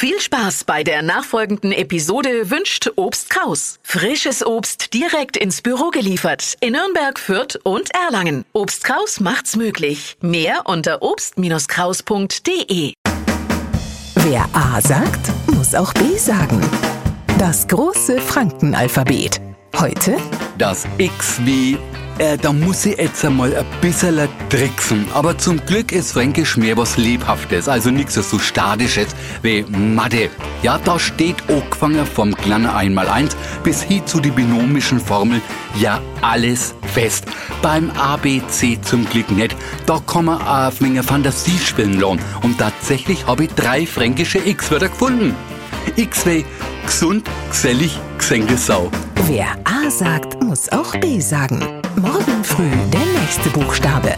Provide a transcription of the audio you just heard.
Viel Spaß bei der nachfolgenden Episode wünscht Obst Kraus. Frisches Obst direkt ins Büro geliefert in Nürnberg, Fürth und Erlangen. Obst Kraus macht's möglich. Mehr unter obst-kraus.de. Wer A sagt, muss auch B sagen. Das große Frankenalphabet. Heute Das X wie, äh, da muss ich jetzt einmal ein bisschen tricksen. Aber zum Glück ist Fränkisch mehr was Lebhaftes, also nichts so Statisches wie Mathe. Ja, da steht angefangen vom kleinen Einmaleins bis hin zu die binomischen Formeln ja alles fest. Beim ABC zum Glück nicht. Da kann man auf Menge Fantasie spielen lassen. Und tatsächlich habe ich drei fränkische X-Wörter gefunden. X wie gesund, gesellig, gesenkte Sau. Wer A sagt, muss auch B sagen. Morgen früh der nächste Buchstabe.